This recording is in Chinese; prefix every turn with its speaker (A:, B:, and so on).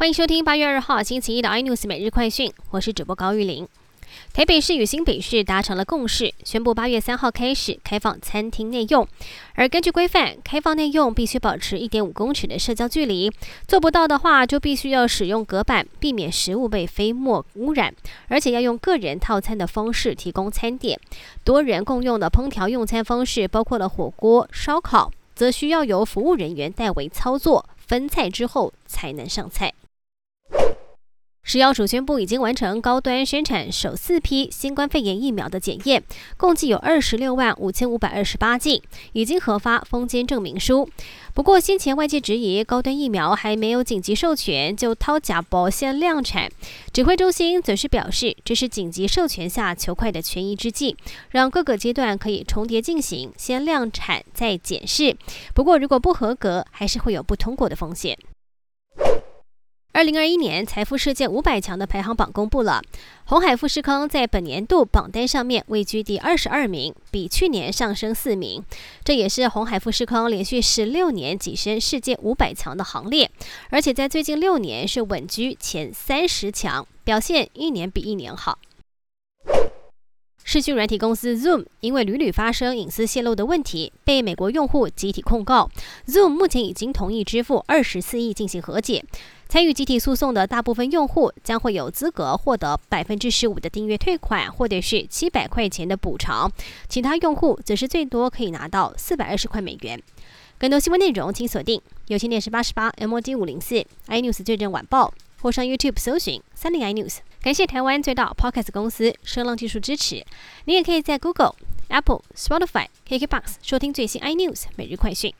A: 欢迎收听八月二号星期一的 iNews 每日快讯，我是主播高玉玲。台北市与新北市达成了共识，宣布八月三号开始开放餐厅内用。而根据规范，开放内用必须保持一点五公尺的社交距离，做不到的话，就必须要使用隔板，避免食物被飞沫污染。而且要用个人套餐的方式提供餐点，多人共用的烹调用餐方式包括了火锅、烧烤，则需要由服务人员代为操作，分菜之后才能上菜。食药署宣布，已经完成高端生产首四批新冠肺炎疫苗的检验，共计有二十六万五千五百二十八剂，已经核发封监证明书。不过，先前外界质疑高端疫苗还没有紧急授权就掏假包先量产，指挥中心则是表示，这是紧急授权下求快的权宜之计，让各个阶段可以重叠进行，先量产再检视。不过，如果不合格，还是会有不通过的风险。二零二一年财富世界五百强的排行榜公布了，红海富士康在本年度榜单上面位居第二十二名，比去年上升四名。这也是红海富士康连续十六年跻身世界五百强的行列，而且在最近六年是稳居前三十强，表现一年比一年好。视讯软体公司 Zoom 因为屡屡发生隐私泄露的问题，被美国用户集体控告。Zoom 目前已经同意支付二十四亿进行和解。参与集体诉讼的大部分用户将会有资格获得百分之十五的订阅退款，或者是七百块钱的补偿；其他用户则是最多可以拿到四百二十块美元。更多新闻内容请锁定有线电视八十八 MOD 五零四 iNews 最正晚报，或上 YouTube 搜寻三零 iNews。感谢台湾最大 Podcast 公司声浪技术支持。你也可以在 Google、Apple、Spotify、KKBox 收听最新 iNews 每日快讯。